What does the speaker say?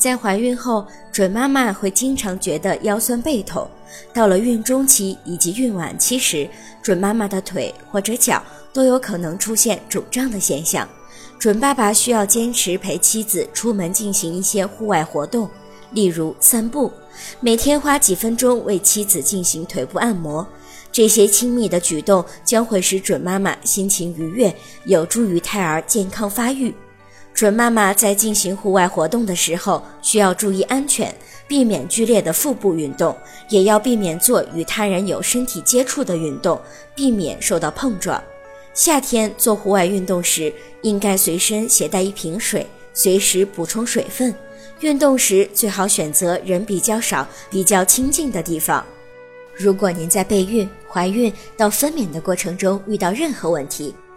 在怀孕后，准妈妈会经常觉得腰酸背痛。到了孕中期以及孕晚期时，准妈妈的腿或者脚都有可能出现肿胀的现象。准爸爸需要坚持陪妻子出门进行一些户外活动，例如散步，每天花几分钟为妻子进行腿部按摩。这些亲密的举动将会使准妈妈心情愉悦，有助于胎儿健康发育。准妈妈在进行户外活动的时候，需要注意安全，避免剧烈的腹部运动，也要避免做与他人有身体接触的运动，避免受到碰撞。夏天做户外运动时，应该随身携带一瓶水，随时补充水分。运动时最好选择人比较少、比较清静的地方。如果您在备孕、怀孕到分娩的过程中遇到任何问题，